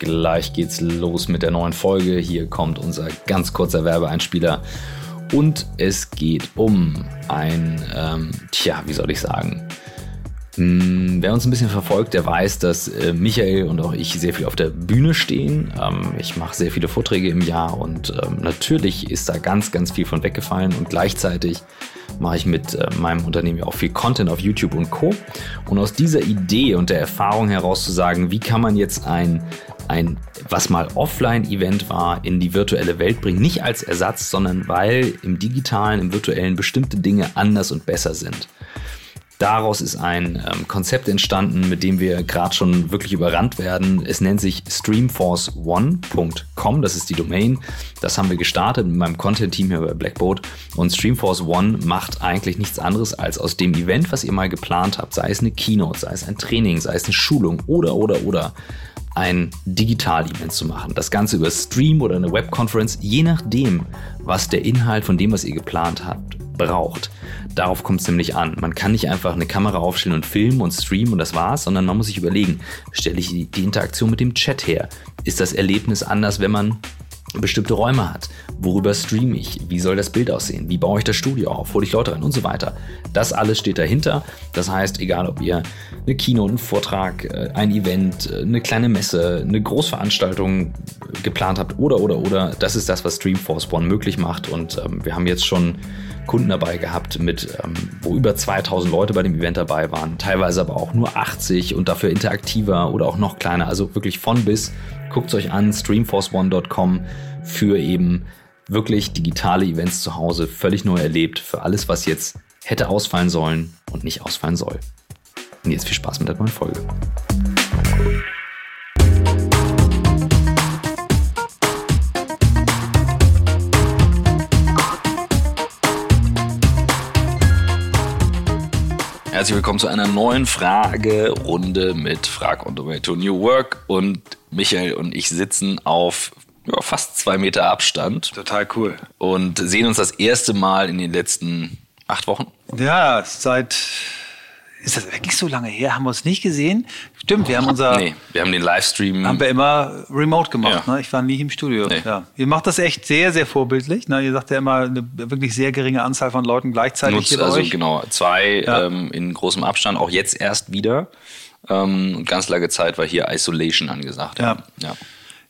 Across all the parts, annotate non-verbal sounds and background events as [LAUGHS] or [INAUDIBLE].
Gleich geht's los mit der neuen Folge. Hier kommt unser ganz kurzer Werbeeinspieler. Und es geht um ein, ähm, tja, wie soll ich sagen? Hm, wer uns ein bisschen verfolgt, der weiß, dass äh, Michael und auch ich sehr viel auf der Bühne stehen. Ähm, ich mache sehr viele Vorträge im Jahr und ähm, natürlich ist da ganz, ganz viel von weggefallen und gleichzeitig mache ich mit äh, meinem Unternehmen ja auch viel Content auf YouTube und Co. Und aus dieser Idee und der Erfahrung heraus zu sagen, wie kann man jetzt ein ein, was mal Offline-Event war, in die virtuelle Welt bringen. Nicht als Ersatz, sondern weil im digitalen, im virtuellen bestimmte Dinge anders und besser sind. Daraus ist ein ähm, Konzept entstanden, mit dem wir gerade schon wirklich überrannt werden. Es nennt sich streamforce1.com, das ist die Domain. Das haben wir gestartet mit meinem Content-Team hier bei Blackboard. Und Streamforce One macht eigentlich nichts anderes, als aus dem Event, was ihr mal geplant habt, sei es eine Keynote, sei es ein Training, sei es eine Schulung oder, oder, oder, ein Digital-Event zu machen. Das Ganze über Stream oder eine Webconference, je nachdem, was der Inhalt von dem, was ihr geplant habt, braucht. Darauf kommt es nämlich an. Man kann nicht einfach eine Kamera aufstellen und filmen und streamen und das war's, sondern man muss sich überlegen, stelle ich die Interaktion mit dem Chat her? Ist das Erlebnis anders, wenn man bestimmte Räume hat. Worüber streame ich? Wie soll das Bild aussehen? Wie baue ich das Studio auf? Hole ich Leute rein und so weiter. Das alles steht dahinter. Das heißt, egal ob ihr eine Kino, einen Vortrag, äh, ein Event, äh, eine kleine Messe, eine Großveranstaltung geplant habt oder oder oder, das ist das, was Streamforce One möglich macht. Und ähm, wir haben jetzt schon Kunden dabei gehabt, mit, ähm, wo über 2000 Leute bei dem Event dabei waren, teilweise aber auch nur 80 und dafür interaktiver oder auch noch kleiner. Also wirklich von bis Guckt euch an, streamforceone.com für eben wirklich digitale Events zu Hause, völlig neu erlebt, für alles, was jetzt hätte ausfallen sollen und nicht ausfallen soll. Und jetzt viel Spaß mit der neuen Folge. Herzlich willkommen zu einer neuen Fragerunde mit Frag on the Way to New Work. Und Michael und ich sitzen auf ja, fast zwei Meter Abstand. Total cool. Und sehen uns das erste Mal in den letzten acht Wochen. Ja, seit ist das wirklich so lange her? Haben wir uns nicht gesehen? Stimmt, wir haben unser. [LAUGHS] Nee, wir haben den Livestream. Haben wir immer remote gemacht. Ja. Ne? Ich war nie im Studio. Nee. Ja. Ihr macht das echt sehr, sehr vorbildlich. Ne? Ihr sagt ja immer eine wirklich sehr geringe Anzahl von Leuten gleichzeitig Nutz, hier Also euch. genau, zwei ja. ähm, in großem Abstand, auch jetzt erst wieder. Ähm, ganz lange Zeit war hier Isolation angesagt. Ja. ja.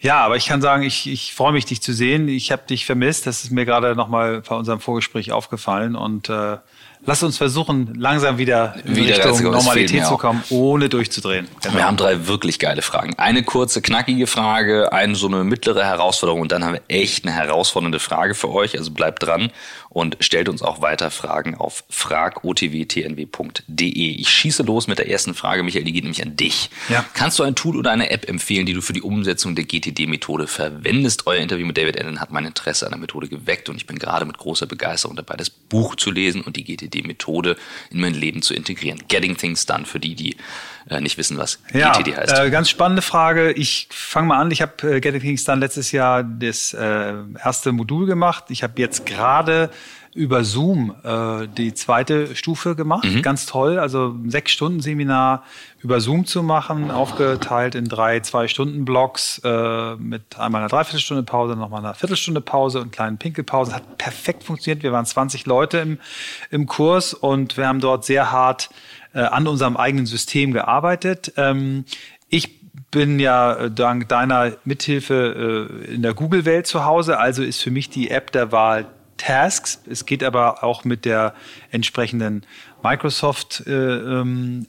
Ja, aber ich kann sagen, ich, ich freue mich, dich zu sehen. Ich habe dich vermisst. Das ist mir gerade nochmal bei unserem Vorgespräch aufgefallen. Und äh, lass uns versuchen, langsam wieder in wieder Richtung Normalität zu kommen, ohne durchzudrehen. Genau. Wir haben drei wirklich geile Fragen. Eine kurze, knackige Frage, eine so eine mittlere Herausforderung und dann haben wir echt eine herausfordernde Frage für euch. Also bleibt dran und stellt uns auch weiter Fragen auf fragotwtnw.de. Ich schieße los mit der ersten Frage, Michael, die geht nämlich an dich. Ja. Kannst du ein Tool oder eine App empfehlen, die du für die Umsetzung der GTD-Methode verwendest? Euer Interview mit David Allen hat mein Interesse an der Methode geweckt und ich bin gerade mit großer Begeisterung dabei, das Buch zu lesen und die GTD-Methode in mein Leben zu integrieren. Getting Things Done für die, die äh, nicht wissen, was ja, GTD heißt. Äh, ganz spannende Frage. Ich fange mal an. Ich habe äh, Getting Things Done letztes Jahr das äh, erste Modul gemacht. Ich habe jetzt gerade über Zoom äh, die zweite Stufe gemacht. Mhm. Ganz toll. Also sechs Stunden Seminar über Zoom zu machen, aufgeteilt in drei Zwei-Stunden-Blocks äh, mit einmal einer Dreiviertelstunde Pause, nochmal einer Viertelstunde Pause und kleinen Pinkelpausen. Hat perfekt funktioniert. Wir waren 20 Leute im, im Kurs und wir haben dort sehr hart äh, an unserem eigenen System gearbeitet. Ähm, ich bin ja äh, dank deiner Mithilfe äh, in der Google-Welt zu Hause, also ist für mich die App der Wahl Tasks. Es geht aber auch mit der entsprechenden Microsoft-App. Äh, ähm,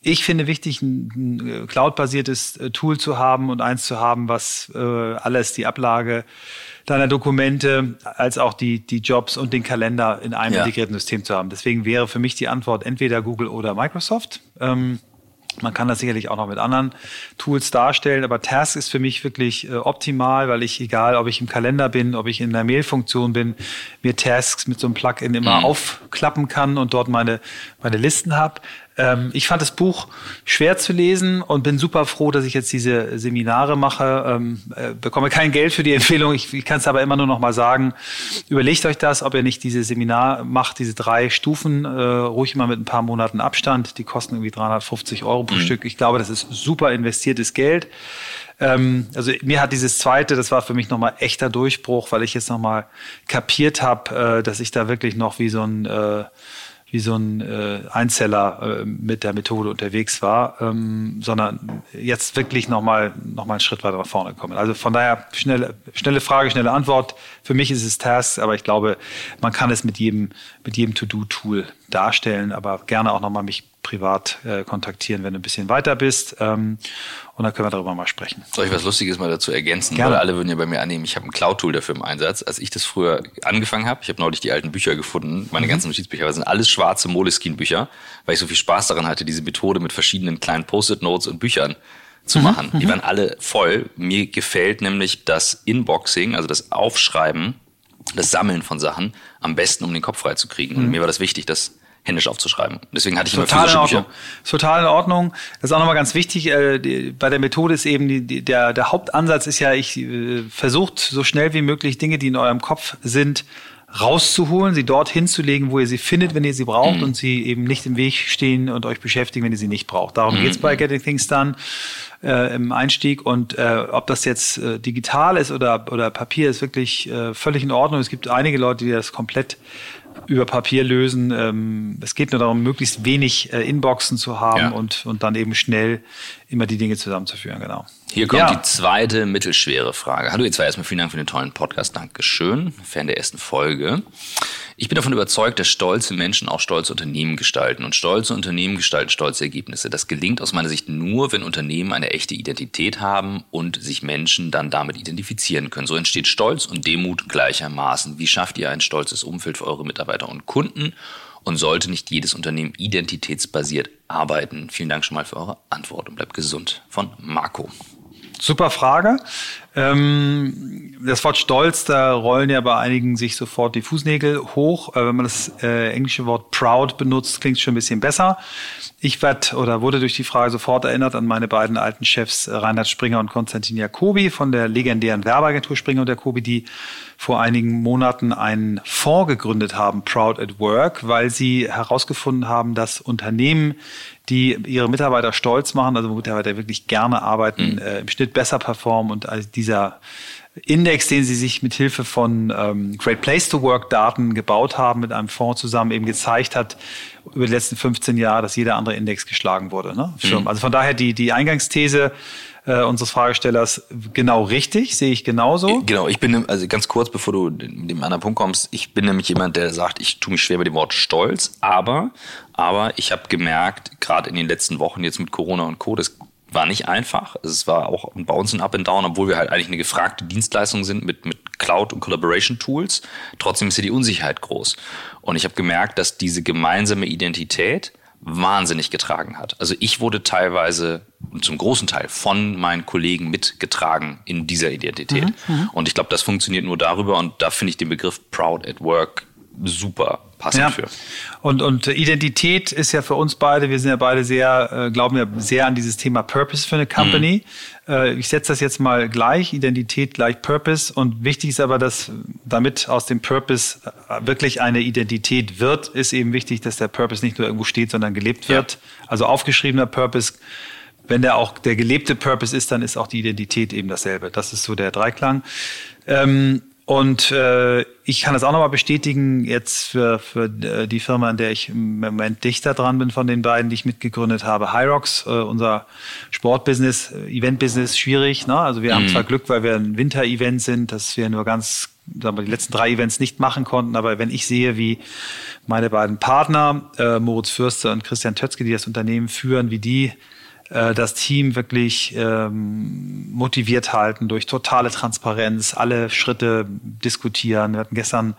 ich finde wichtig, ein, cloud-basiertes äh, Tool zu haben und eins zu haben, was äh, alles die Ablage deiner Dokumente als auch die, die Jobs und den Kalender in einem ja. integrierten System zu haben. Deswegen wäre für mich die Antwort entweder Google oder Microsoft. Ähm, man kann das sicherlich auch noch mit anderen Tools darstellen, aber Task ist für mich wirklich äh, optimal, weil ich, egal ob ich im Kalender bin, ob ich in der Mail-Funktion bin, mir Tasks mit so einem Plugin immer mhm. aufklappen kann und dort meine, meine Listen habe. Ähm, ich fand das Buch schwer zu lesen und bin super froh, dass ich jetzt diese Seminare mache. Ähm, äh, bekomme kein Geld für die Empfehlung. Ich, ich kann es aber immer nur noch mal sagen. Überlegt euch das, ob ihr nicht diese Seminar macht, diese drei Stufen, äh, ruhig mal mit ein paar Monaten Abstand. Die kosten irgendwie 350 Euro pro mhm. Stück. Ich glaube, das ist super investiertes Geld. Ähm, also mir hat dieses zweite, das war für mich nochmal echter Durchbruch, weil ich jetzt nochmal kapiert habe, äh, dass ich da wirklich noch wie so ein äh, wie so ein äh, Einzeller äh, mit der Methode unterwegs war, ähm, sondern jetzt wirklich nochmal noch mal einen Schritt weiter nach vorne kommen. Also von daher schnelle, schnelle Frage, schnelle Antwort. Für mich ist es Task, aber ich glaube, man kann es mit jedem, mit jedem To-Do-Tool darstellen, aber gerne auch nochmal mich privat äh, kontaktieren, wenn du ein bisschen weiter bist. Ähm, und dann können wir darüber mal sprechen. Soll ich was Lustiges mal dazu ergänzen? Gerne. Weil alle würden ja bei mir annehmen, ich habe ein Cloud-Tool dafür im Einsatz. Als ich das früher angefangen habe, ich habe neulich die alten Bücher gefunden, meine mhm. ganzen Notizbücher, das sind alles schwarze Moleskine-Bücher, weil ich so viel Spaß daran hatte, diese Methode mit verschiedenen kleinen Post-it-Notes und Büchern zu mhm. machen. Die mhm. waren alle voll. Mir gefällt nämlich das Inboxing, also das Aufschreiben, das Sammeln von Sachen am besten, um den Kopf frei zu kriegen. Und mhm. mir war das wichtig, dass händisch aufzuschreiben. Deswegen hatte ich Total immer physische Bücher. Total in Ordnung. Das ist auch nochmal ganz wichtig. Äh, bei der Methode ist eben die, die, der, der Hauptansatz ist ja, ich äh, versucht so schnell wie möglich Dinge, die in eurem Kopf sind, rauszuholen, sie dort hinzulegen, wo ihr sie findet, wenn ihr sie braucht mhm. und sie eben nicht im Weg stehen und euch beschäftigen, wenn ihr sie nicht braucht. Darum mhm. geht's bei Getting Things Done äh, im Einstieg und äh, ob das jetzt äh, digital ist oder, oder Papier ist wirklich äh, völlig in Ordnung. Es gibt einige Leute, die das komplett über Papier lösen. Ähm, es geht nur darum, möglichst wenig äh, Inboxen zu haben ja. und, und dann eben schnell immer die Dinge zusammenzuführen, genau. Hier kommt ja. die zweite mittelschwere Frage. Hallo, ihr zwei erstmal vielen Dank für den tollen Podcast. Dankeschön. Fan der ersten Folge. Ich bin davon überzeugt, dass stolze Menschen auch stolze Unternehmen gestalten. Und stolze Unternehmen gestalten stolze Ergebnisse. Das gelingt aus meiner Sicht nur, wenn Unternehmen eine echte Identität haben und sich Menschen dann damit identifizieren können. So entsteht Stolz und Demut gleichermaßen. Wie schafft ihr ein stolzes Umfeld für eure Mitarbeiter und Kunden? und sollte nicht jedes Unternehmen identitätsbasiert arbeiten? Vielen Dank schon mal für eure Antwort und bleibt gesund. Von Marco. Super Frage. Ähm, das Wort Stolz, da rollen ja bei einigen sich sofort die Fußnägel hoch. Äh, wenn man das äh, englische Wort proud benutzt, klingt es schon ein bisschen besser. Ich werd oder wurde durch die Frage sofort erinnert an meine beiden alten Chefs äh, Reinhard Springer und Konstantin Jacobi von der legendären Werbeagentur Springer und Jacobi, die vor einigen Monaten einen Fonds gegründet haben, Proud at Work, weil sie herausgefunden haben, dass Unternehmen, die ihre Mitarbeiter stolz machen, also Mitarbeiter wirklich gerne arbeiten, mhm. äh, im Schnitt besser performen und also dieser Index, den sie sich mit Hilfe von ähm, Great Place to Work Daten gebaut haben, mit einem Fonds zusammen eben gezeigt hat, über die letzten 15 Jahre, dass jeder andere Index geschlagen wurde. Ne? Mhm. Also von daher die, die Eingangsthese, äh, unseres Fragestellers genau richtig, sehe ich genauso. Genau, ich bin, also ganz kurz, bevor du mit dem anderen Punkt kommst, ich bin nämlich jemand, der sagt, ich tue mich schwer mit dem Wort Stolz, aber, aber ich habe gemerkt, gerade in den letzten Wochen jetzt mit Corona und Co., das war nicht einfach. Es war auch bei uns ein Up and Down, obwohl wir halt eigentlich eine gefragte Dienstleistung sind mit, mit Cloud und Collaboration Tools. Trotzdem ist hier die Unsicherheit groß. Und ich habe gemerkt, dass diese gemeinsame Identität wahnsinnig getragen hat. Also ich wurde teilweise zum großen Teil von meinen Kollegen mitgetragen in dieser Identität. Mhm, mhm. und ich glaube, das funktioniert nur darüber und da finde ich den Begriff Proud at Work super passend ja. für. Und, und Identität ist ja für uns beide, wir sind ja beide sehr, äh, glauben ja sehr an dieses Thema Purpose für eine Company. Mhm. Äh, ich setze das jetzt mal gleich, Identität gleich Purpose. Und wichtig ist aber, dass damit aus dem Purpose äh, wirklich eine Identität wird, ist eben wichtig, dass der Purpose nicht nur irgendwo steht, sondern gelebt wird. Ja. Also aufgeschriebener Purpose wenn der auch der gelebte Purpose ist, dann ist auch die Identität eben dasselbe. Das ist so der Dreiklang. Ähm, und äh, ich kann das auch nochmal bestätigen, jetzt für, für äh, die Firma, an der ich im Moment dichter dran bin von den beiden, die ich mitgegründet habe. Hyrox, äh, unser Sportbusiness, äh, Eventbusiness, schwierig. Ne? Also wir mhm. haben zwar Glück, weil wir ein Winter-Event sind, dass wir nur ganz, sagen wir, die letzten drei Events nicht machen konnten. Aber wenn ich sehe, wie meine beiden Partner, äh, Moritz Fürste und Christian Tötzke, die das Unternehmen führen, wie die äh, das Team wirklich ähm, motiviert halten durch totale Transparenz, alle Schritte diskutieren. Wir hatten gestern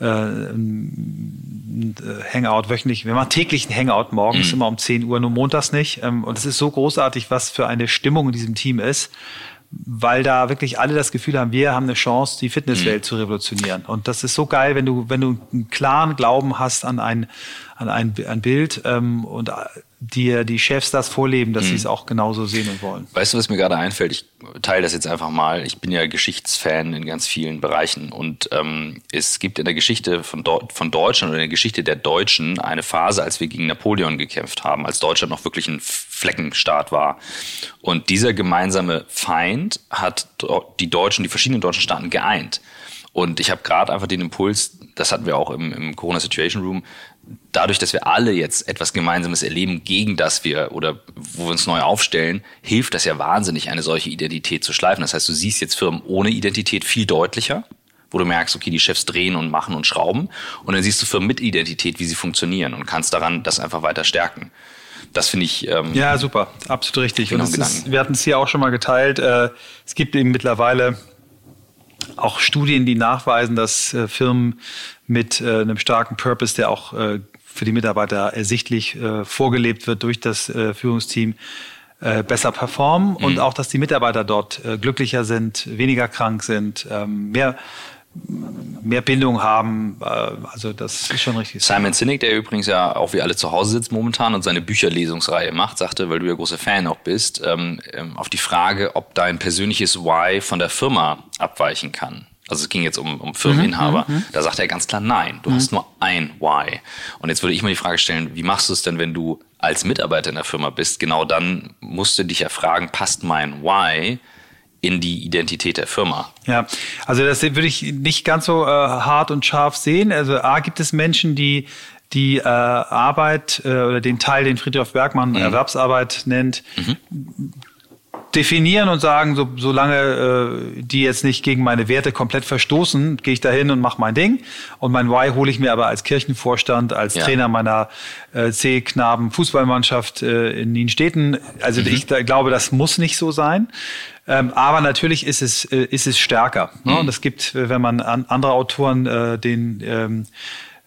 äh, ein Hangout wöchentlich. Wir machen täglich ein Hangout morgens, mhm. immer um 10 Uhr, nur montags nicht. Ähm, und es ist so großartig, was für eine Stimmung in diesem Team ist weil da wirklich alle das Gefühl haben, wir haben eine Chance, die Fitnesswelt mhm. zu revolutionieren. Und das ist so geil, wenn du, wenn du einen klaren Glauben hast an ein, an ein, ein Bild ähm, und dir die Chefs das vorleben, dass mhm. sie es auch genauso sehen und wollen. Weißt du, was mir gerade einfällt? Ich teile das jetzt einfach mal. Ich bin ja Geschichtsfan in ganz vielen Bereichen und ähm, es gibt in der Geschichte von, von Deutschland oder in der Geschichte der Deutschen eine Phase, als wir gegen Napoleon gekämpft haben, als Deutschland noch wirklich ein Fleckenstaat war. Und dieser gemeinsame Feind hat die Deutschen, die verschiedenen deutschen Staaten geeint. Und ich habe gerade einfach den Impuls, das hatten wir auch im, im Corona Situation Room, dadurch, dass wir alle jetzt etwas Gemeinsames erleben, gegen das wir oder wo wir uns neu aufstellen, hilft das ja wahnsinnig, eine solche Identität zu schleifen. Das heißt, du siehst jetzt Firmen ohne Identität viel deutlicher, wo du merkst, okay, die Chefs drehen und machen und schrauben. Und dann siehst du Firmen mit Identität, wie sie funktionieren und kannst daran das einfach weiter stärken. Das finde ich. Ähm, ja, super, absolut richtig. Genau und ist, wir hatten es hier auch schon mal geteilt. Äh, es gibt eben mittlerweile auch Studien, die nachweisen, dass äh, Firmen mit äh, einem starken Purpose, der auch äh, für die Mitarbeiter ersichtlich vorgelebt wird durch das Führungsteam, besser performen mhm. und auch, dass die Mitarbeiter dort glücklicher sind, weniger krank sind, ähm, mehr mehr Bindung haben. Äh, also das ist schon richtig. Simon Sinek, der übrigens ja auch wie alle zu Hause sitzt momentan und seine Bücherlesungsreihe macht, sagte, weil du ja großer Fan auch bist, ähm, ähm, auf die Frage, ob dein persönliches Why von der Firma abweichen kann. Also es ging jetzt um, um Firmeninhaber. Mhm, mhm, da sagt er ganz klar, nein, du mhm. hast nur ein Why. Und jetzt würde ich mal die Frage stellen, wie machst du es denn, wenn du als Mitarbeiter in der Firma bist? Genau dann musst du dich ja fragen, passt mein Why in die Identität der Firma. Ja, also das würde ich nicht ganz so äh, hart und scharf sehen. Also A gibt es Menschen, die die äh, Arbeit äh, oder den Teil, den Friedrich Bergmann mhm. Erwerbsarbeit nennt, mhm definieren und sagen, so, solange äh, die jetzt nicht gegen meine Werte komplett verstoßen, gehe ich dahin und mache mein Ding. Und mein Why hole ich mir aber als Kirchenvorstand, als ja. Trainer meiner äh, C-Knaben Fußballmannschaft äh, in Nienstädten. Also mhm. ich da, glaube, das muss nicht so sein. Ähm, aber natürlich ist es, äh, ist es stärker. Ne? Mhm. Und es gibt, äh, wenn man an andere Autoren äh, den ähm,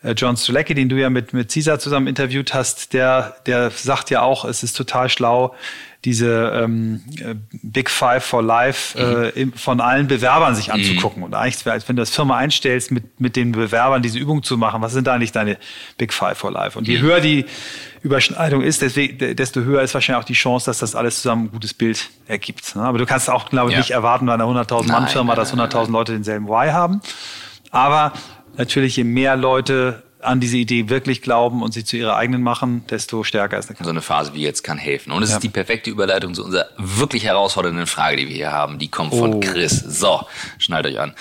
äh, John Stulecki, den du ja mit, mit Caesar zusammen interviewt hast, der, der sagt ja auch, es ist total schlau, diese ähm, äh, Big Five for Life äh, von allen Bewerbern sich anzugucken. Mhm. Und eigentlich, als wenn du das Firma einstellst, mit, mit den Bewerbern diese Übung zu machen, was sind da eigentlich deine Big Five for Life? Und je mhm. höher die Überschneidung ist, deswegen, desto höher ist wahrscheinlich auch die Chance, dass das alles zusammen ein gutes Bild ergibt. Ne? Aber du kannst auch, glaube ich, ja. nicht erwarten bei einer 100.000 Mann Firma, dass 100.000 Leute denselben Y haben. Aber natürlich, je mehr Leute an diese Idee wirklich glauben und sie zu ihrer eigenen machen, desto stärker ist eine So eine Phase wie jetzt kann helfen. Und es ja. ist die perfekte Überleitung zu unserer wirklich herausfordernden Frage, die wir hier haben. Die kommt von oh. Chris. So, schnallt euch an.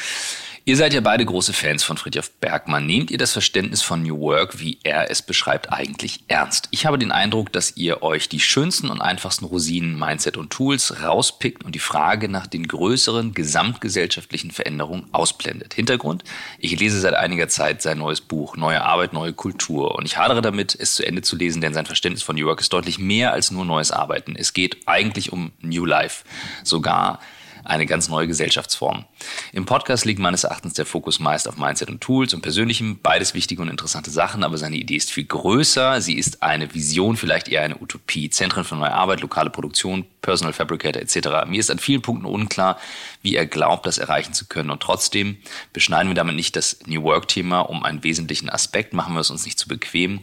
Ihr seid ja beide große Fans von Friedrich Bergmann. Nehmt ihr das Verständnis von New Work, wie er es beschreibt, eigentlich ernst? Ich habe den Eindruck, dass ihr euch die schönsten und einfachsten Rosinen, Mindset und Tools rauspickt und die Frage nach den größeren gesamtgesellschaftlichen Veränderungen ausblendet. Hintergrund? Ich lese seit einiger Zeit sein neues Buch Neue Arbeit, neue Kultur und ich hadere damit, es zu Ende zu lesen, denn sein Verständnis von New Work ist deutlich mehr als nur neues Arbeiten. Es geht eigentlich um New Life. Sogar eine ganz neue Gesellschaftsform. Im Podcast liegt meines Erachtens der Fokus meist auf Mindset und Tools und Persönlichem, beides wichtige und interessante Sachen, aber seine Idee ist viel größer. Sie ist eine Vision, vielleicht eher eine Utopie. Zentren für neue Arbeit, lokale Produktion, Personal Fabricator etc. Mir ist an vielen Punkten unklar, wie er glaubt, das erreichen zu können. Und trotzdem beschneiden wir damit nicht das New Work-Thema um einen wesentlichen Aspekt, machen wir es uns nicht zu bequem.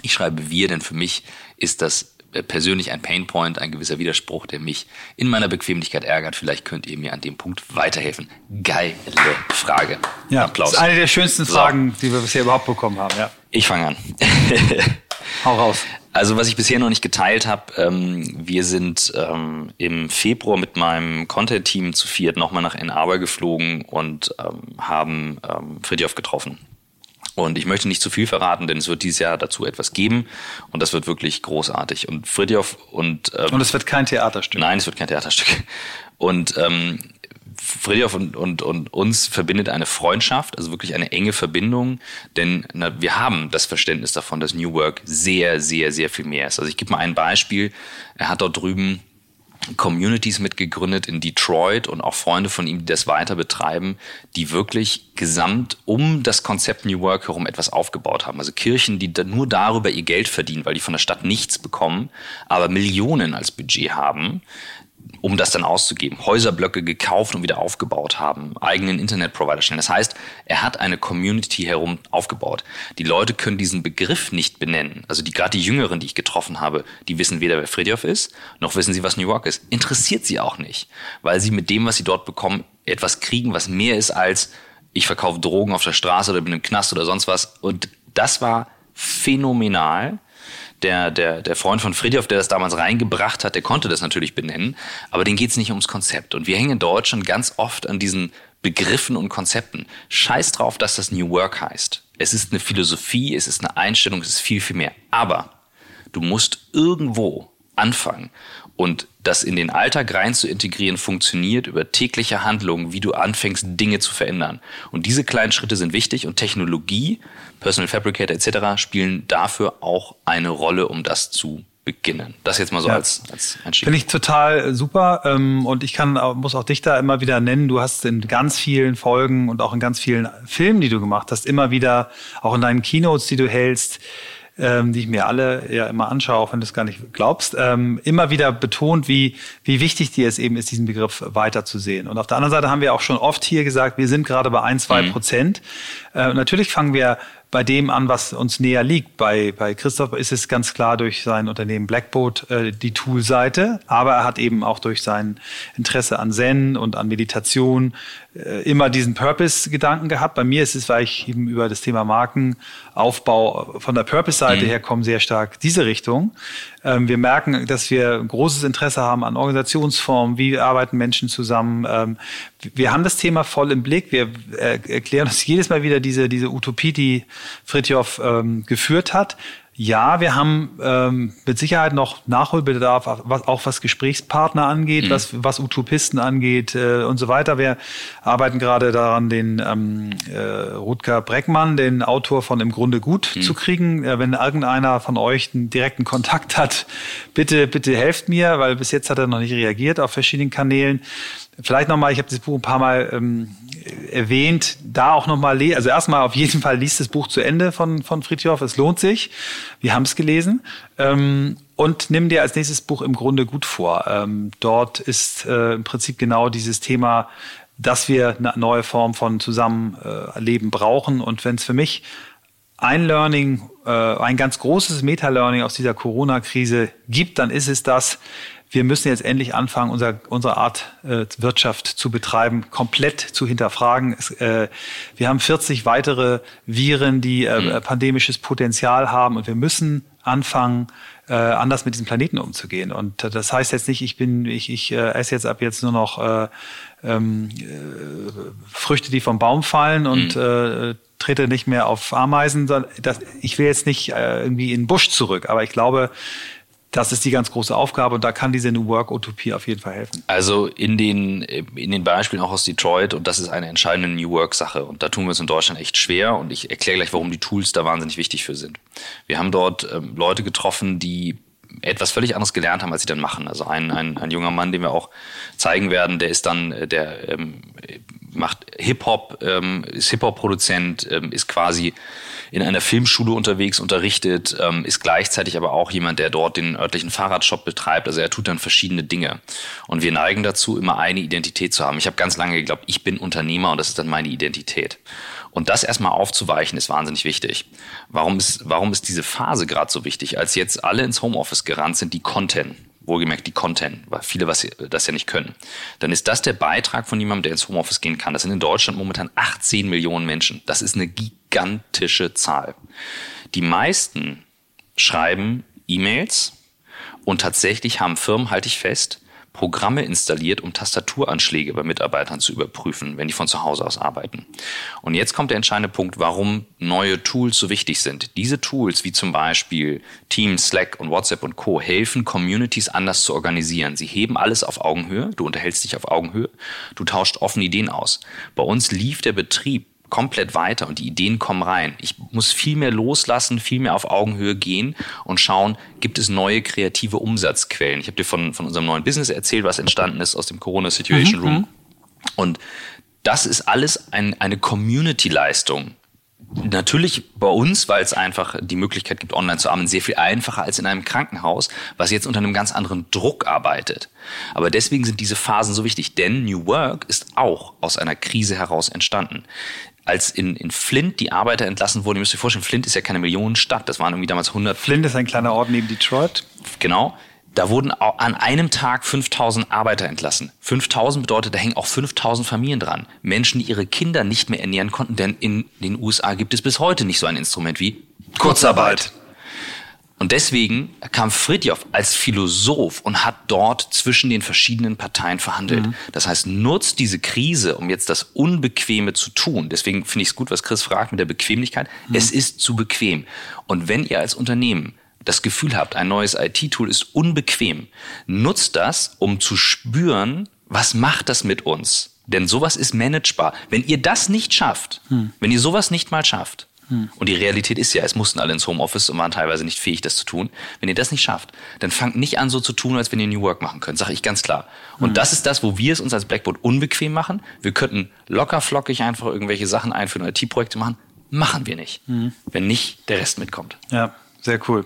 Ich schreibe wir, denn für mich ist das persönlich ein Painpoint, ein gewisser Widerspruch, der mich in meiner Bequemlichkeit ärgert. Vielleicht könnt ihr mir an dem Punkt weiterhelfen. Geile Frage. Ja, Applaus. Das ist eine der schönsten Fragen, die wir bisher überhaupt bekommen haben. Ja. Ich fange an. [LAUGHS] Hau raus. Also was ich bisher noch nicht geteilt habe, ähm, wir sind ähm, im Februar mit meinem Content-Team zu viert nochmal nach Ann Arbor geflogen und ähm, haben ähm, Fridjof getroffen. Und ich möchte nicht zu viel verraten, denn es wird dieses Jahr dazu etwas geben und das wird wirklich großartig. Und Fridjof und ähm, und es wird kein Theaterstück. Nein, es wird kein Theaterstück. Und ähm, Fridjof und, und, und uns verbindet eine Freundschaft, also wirklich eine enge Verbindung, denn na, wir haben das Verständnis davon, dass New Work sehr, sehr, sehr viel mehr ist. Also ich gebe mal ein Beispiel. Er hat dort drüben Communities mitgegründet in Detroit und auch Freunde von ihm, die das weiter betreiben, die wirklich gesamt um das Konzept New Work herum etwas aufgebaut haben. Also Kirchen, die nur darüber ihr Geld verdienen, weil die von der Stadt nichts bekommen, aber Millionen als Budget haben, um das dann auszugeben. Häuserblöcke gekauft und wieder aufgebaut haben, eigenen Internetprovider stellen. Das heißt, er hat eine Community herum aufgebaut. Die Leute können diesen Begriff nicht benennen. Also die gerade die Jüngeren, die ich getroffen habe, die wissen weder, wer Fridjof ist, noch wissen sie, was New York ist. Interessiert sie auch nicht, weil sie mit dem, was sie dort bekommen, etwas kriegen, was mehr ist als ich verkaufe Drogen auf der Straße oder bin im Knast oder sonst was. Und das war phänomenal der, der, der Freund von Fridjof, der das damals reingebracht hat, der konnte das natürlich benennen, aber den geht es nicht ums Konzept. Und wir hängen in Deutschland ganz oft an diesen Begriffen und Konzepten. Scheiß drauf, dass das New Work heißt. Es ist eine Philosophie, es ist eine Einstellung, es ist viel, viel mehr. Aber du musst irgendwo anfangen. Und das in den Alltag rein zu integrieren, funktioniert über tägliche Handlungen, wie du anfängst, Dinge zu verändern. Und diese kleinen Schritte sind wichtig und Technologie, Personal Fabricator etc. spielen dafür auch eine Rolle, um das zu beginnen. Das jetzt mal so ja. als, als Einstieg. Finde ich total super. Ähm, und ich kann, muss auch dich da immer wieder nennen. Du hast in ganz vielen Folgen und auch in ganz vielen Filmen, die du gemacht hast, immer wieder, auch in deinen Keynotes, die du hältst, ähm, die ich mir alle ja immer anschaue, auch wenn du es gar nicht glaubst, ähm, immer wieder betont, wie, wie wichtig dir es eben ist, diesen Begriff weiterzusehen. Und auf der anderen Seite haben wir auch schon oft hier gesagt, wir sind gerade bei ein, zwei mhm. Prozent. Äh, natürlich fangen wir bei dem an, was uns näher liegt. Bei, bei Christoph ist es ganz klar durch sein Unternehmen Blackboat äh, die Tool-Seite, aber er hat eben auch durch sein Interesse an Zen und an Meditation äh, immer diesen Purpose-Gedanken gehabt. Bei mir ist es, weil ich eben über das Thema Markenaufbau von der Purpose-Seite mhm. her komme, sehr stark diese Richtung. Ähm, wir merken, dass wir großes Interesse haben an Organisationsformen, wie arbeiten Menschen zusammen. Ähm, wir haben das Thema voll im Blick. Wir äh, erklären uns jedes Mal wieder diese, diese Utopie, die Fritjof ähm, geführt hat. Ja, wir haben ähm, mit Sicherheit noch Nachholbedarf, was, auch was Gesprächspartner angeht, mhm. was, was Utopisten angeht äh, und so weiter. Wir arbeiten gerade daran, den ähm, äh, Rutger Breckmann, den Autor von Im Grunde gut mhm. zu kriegen. Äh, wenn irgendeiner von euch einen direkten Kontakt hat, bitte, bitte helft mir, weil bis jetzt hat er noch nicht reagiert auf verschiedenen Kanälen. Vielleicht nochmal, ich habe das Buch ein paar Mal ähm, erwähnt, da auch nochmal, also erstmal auf jeden Fall liest das Buch zu Ende von, von Fritjof, es lohnt sich. Wir haben es gelesen. Ähm, und nimm dir als nächstes Buch im Grunde gut vor. Ähm, dort ist äh, im Prinzip genau dieses Thema, dass wir eine neue Form von Zusammenleben brauchen. Und wenn es für mich ein Learning, äh, ein ganz großes Meta-Learning aus dieser Corona-Krise gibt, dann ist es das, wir müssen jetzt endlich anfangen, unser, unsere Art äh, Wirtschaft zu betreiben, komplett zu hinterfragen. Es, äh, wir haben 40 weitere Viren, die äh, mhm. pandemisches Potenzial haben und wir müssen anfangen, äh, anders mit diesem Planeten umzugehen. Und äh, das heißt jetzt nicht, ich bin, ich, ich äh, esse jetzt ab jetzt nur noch äh, ähm, äh, Früchte, die vom Baum fallen und mhm. äh, trete nicht mehr auf Ameisen. Das, ich will jetzt nicht äh, irgendwie in den Busch zurück, aber ich glaube, das ist die ganz große Aufgabe und da kann diese New Work Utopie auf jeden Fall helfen. Also in den, in den Beispielen auch aus Detroit und das ist eine entscheidende New Work Sache und da tun wir uns in Deutschland echt schwer und ich erkläre gleich, warum die Tools da wahnsinnig wichtig für sind. Wir haben dort ähm, Leute getroffen, die etwas völlig anderes gelernt haben, als sie dann machen. Also ein, ein, ein junger Mann, den wir auch zeigen werden, der ist dann, äh, der ähm, macht Hip-Hop, ähm, ist Hip-Hop-Produzent, ähm, ist quasi in einer Filmschule unterwegs, unterrichtet, ähm, ist gleichzeitig aber auch jemand, der dort den örtlichen Fahrradshop betreibt. Also er tut dann verschiedene Dinge. Und wir neigen dazu, immer eine Identität zu haben. Ich habe ganz lange geglaubt, ich bin Unternehmer und das ist dann meine Identität. Und das erstmal aufzuweichen, ist wahnsinnig wichtig. Warum ist, warum ist diese Phase gerade so wichtig? Als jetzt alle ins Homeoffice gerannt sind, die Content, wohlgemerkt die Content, weil viele was, das ja nicht können, dann ist das der Beitrag von jemandem, der ins Homeoffice gehen kann. Das sind in Deutschland momentan 18 Millionen Menschen. Das ist eine gigantische Zahl. Die meisten schreiben E-Mails und tatsächlich haben Firmen, halte ich fest, Programme installiert, um Tastaturanschläge bei Mitarbeitern zu überprüfen, wenn die von zu Hause aus arbeiten. Und jetzt kommt der entscheidende Punkt, warum neue Tools so wichtig sind. Diese Tools, wie zum Beispiel Teams, Slack und WhatsApp und Co., helfen Communities anders zu organisieren. Sie heben alles auf Augenhöhe, du unterhältst dich auf Augenhöhe, du tauscht offene Ideen aus. Bei uns lief der Betrieb komplett weiter und die Ideen kommen rein. Ich muss viel mehr loslassen, viel mehr auf Augenhöhe gehen und schauen, gibt es neue kreative Umsatzquellen. Ich habe dir von, von unserem neuen Business erzählt, was entstanden ist aus dem Corona Situation mhm. Room. Und das ist alles ein, eine Community-Leistung, natürlich bei uns, weil es einfach die Möglichkeit gibt, online zu arbeiten, sehr viel einfacher als in einem Krankenhaus, was jetzt unter einem ganz anderen Druck arbeitet. Aber deswegen sind diese Phasen so wichtig, denn New Work ist auch aus einer Krise heraus entstanden. Als in, in Flint die Arbeiter entlassen wurden, ihr müsst euch vorstellen, Flint ist ja keine Millionenstadt, das waren irgendwie damals 100. Flint ist ein kleiner Ort neben Detroit. Genau da wurden an einem Tag 5000 Arbeiter entlassen. 5000 bedeutet, da hängen auch 5000 Familien dran. Menschen, die ihre Kinder nicht mehr ernähren konnten, denn in den USA gibt es bis heute nicht so ein Instrument wie Kurzarbeit. Und deswegen kam Fridjof als Philosoph und hat dort zwischen den verschiedenen Parteien verhandelt. Mhm. Das heißt, nutzt diese Krise, um jetzt das Unbequeme zu tun. Deswegen finde ich es gut, was Chris fragt mit der Bequemlichkeit. Mhm. Es ist zu bequem. Und wenn ihr als Unternehmen das Gefühl habt, ein neues IT-Tool ist unbequem, nutzt das, um zu spüren, was macht das mit uns? Denn sowas ist managebar. Wenn ihr das nicht schafft, hm. wenn ihr sowas nicht mal schafft, hm. und die Realität ist ja, es mussten alle ins Homeoffice und waren teilweise nicht fähig, das zu tun. Wenn ihr das nicht schafft, dann fangt nicht an, so zu tun, als wenn ihr New Work machen könnt, sage ich ganz klar. Und hm. das ist das, wo wir es uns als Blackboard unbequem machen. Wir könnten locker flockig einfach irgendwelche Sachen einführen, IT-Projekte machen. Machen wir nicht. Hm. Wenn nicht der Rest mitkommt. Ja sehr cool.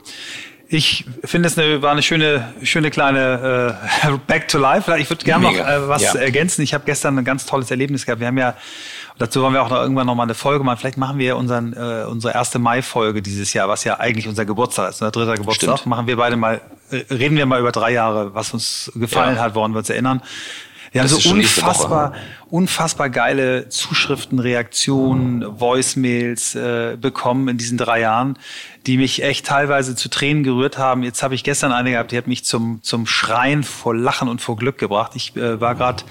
Ich finde es eine, war eine schöne, schöne kleine äh, [LAUGHS] Back to Life. Ich würde gerne noch äh, was ja. ergänzen. Ich habe gestern ein ganz tolles Erlebnis gehabt. Wir haben ja, dazu wollen wir auch noch irgendwann noch mal eine Folge machen. Vielleicht machen wir unseren, äh, unsere erste Mai-Folge dieses Jahr, was ja eigentlich unser Geburtstag ist, unser dritter Geburtstag. Stimmt. Machen wir beide mal, äh, reden wir mal über drei Jahre, was uns gefallen ja. hat, woran wir uns erinnern. Wir haben so unfassbar, unfassbar geile Zuschriften, Reaktionen, Voicemails äh, bekommen in diesen drei Jahren, die mich echt teilweise zu Tränen gerührt haben. Jetzt habe ich gestern eine gehabt, die hat mich zum, zum Schreien vor Lachen und vor Glück gebracht. Ich äh, war gerade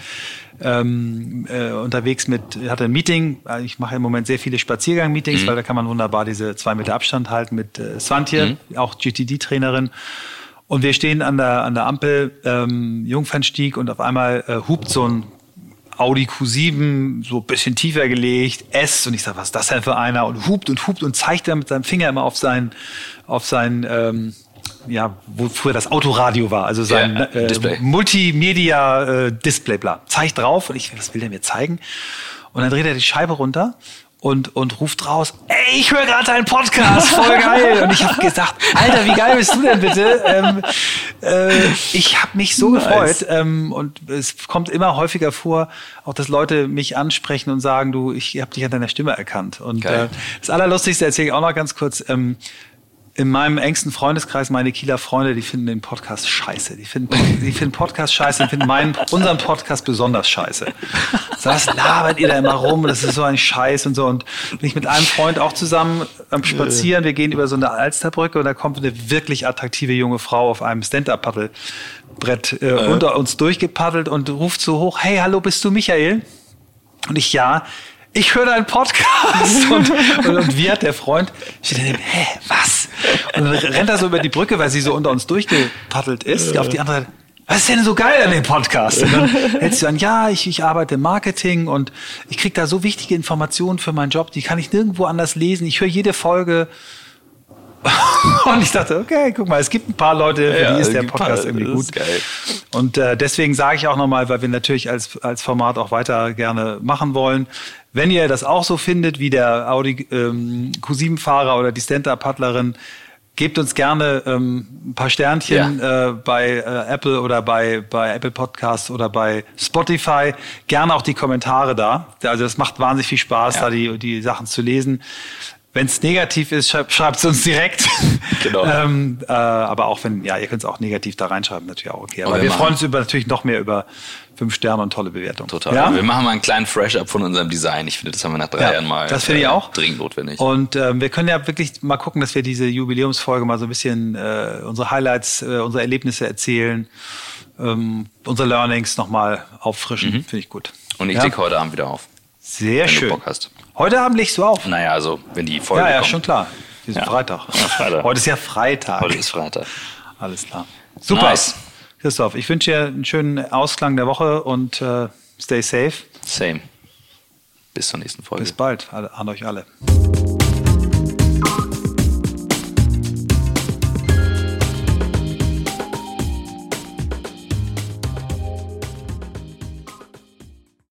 ähm, äh, unterwegs mit, hatte ein Meeting. Ich mache im Moment sehr viele Spaziergang-Meetings, mhm. weil da kann man wunderbar diese zwei Meter Abstand halten mit äh, Swantje, mhm. auch GTD-Trainerin. Und wir stehen an der, an der Ampel, ähm, Jungfernstieg, und auf einmal äh, hupt so ein Audi Q7, so ein bisschen tiefer gelegt, S, und ich sage, was ist das denn für einer? Und hupt und hupt und zeigt dann mit seinem Finger immer auf sein, auf sein, ähm, ja, wo früher das Autoradio war, also sein ja, äh, Multimedia äh, Display, bla. Zeigt drauf und ich, was will der mir zeigen? Und dann dreht er die Scheibe runter und, und ruft raus, ey, ich höre gerade deinen Podcast, voll geil. Und ich habe gesagt, Alter, wie geil bist du denn bitte? Ähm, äh, ich habe mich so nice. gefreut ähm, und es kommt immer häufiger vor, auch dass Leute mich ansprechen und sagen, du, ich habe dich an deiner Stimme erkannt. Und äh, das Allerlustigste erzähle ich auch noch ganz kurz. Ähm, in meinem engsten Freundeskreis, meine Kieler Freunde, die finden den Podcast scheiße. Die finden, [LAUGHS] die finden Podcast scheiße und finden meinen, unseren Podcast besonders scheiße. Was labert ihr da immer rum? Das ist so ein Scheiß und so. Und bin ich mit einem Freund auch zusammen am Spazieren. Wir gehen über so eine Alsterbrücke und da kommt eine wirklich attraktive junge Frau auf einem Stand-Up-Paddelbrett äh, äh. unter uns durchgepaddelt und ruft so hoch, hey, hallo, bist du Michael? Und ich, ja, ich höre deinen Podcast. [LAUGHS] Und, und, und hat der Freund, steht daneben, hä, was? Und dann rennt er so über die Brücke, weil sie so unter uns durchgepaddelt ist, auf die andere Seite. Was ist denn so geil an dem Podcast? Und dann hältst du an, ja, ich, ich arbeite im Marketing und ich krieg da so wichtige Informationen für meinen Job, die kann ich nirgendwo anders lesen. Ich höre jede Folge [LAUGHS] und ich dachte, okay, guck mal, es gibt ein paar Leute, für ja, die ist der Podcast irgendwie gut. Und äh, deswegen sage ich auch nochmal, weil wir natürlich als, als Format auch weiter gerne machen wollen, wenn ihr das auch so findet wie der Audi ähm, Q7-Fahrer oder die Stand-Up-Paddlerin, gebt uns gerne ähm, ein paar Sternchen ja. äh, bei äh, Apple oder bei, bei Apple Podcasts oder bei Spotify. Gerne auch die Kommentare da. Also das macht wahnsinnig viel Spaß, ja. da die, die Sachen zu lesen. Wenn es negativ ist, schreibt es uns direkt. [LAUGHS] Genau. ähm, äh, aber auch wenn, ja, ihr könnt es auch negativ da reinschreiben, natürlich auch okay. Aber, wir, wir freuen uns über, natürlich noch mehr über fünf Sterne und tolle Bewertung. Total. Ja? Wir machen mal einen kleinen Fresh-Up von unserem Design. Ich finde, das haben wir nach drei ja, Jahren mal. Das finde ich äh, auch. Dringend notwendig. Und ähm, wir können ja wirklich mal gucken, dass wir diese Jubiläumsfolge mal so ein bisschen äh, unsere Highlights, äh, unsere Erlebnisse erzählen, ähm, unsere Learnings nochmal auffrischen. Mhm. Finde ich gut. Und ich ja? heute Abend wieder auf. Sehr wenn schön. Du Bock hast. Heute Abend legst du auf. Naja, also wenn die Folge Ja, ja, kommt. schon klar. Diesen ja. Freitag. Ja, Freitag. Heute ist ja Freitag. Heute ist Freitag. Alles klar. Super. Nice. Christoph, ich wünsche dir einen schönen Ausklang der Woche und äh, stay safe. Same. Bis zur nächsten Folge. Bis bald an euch alle.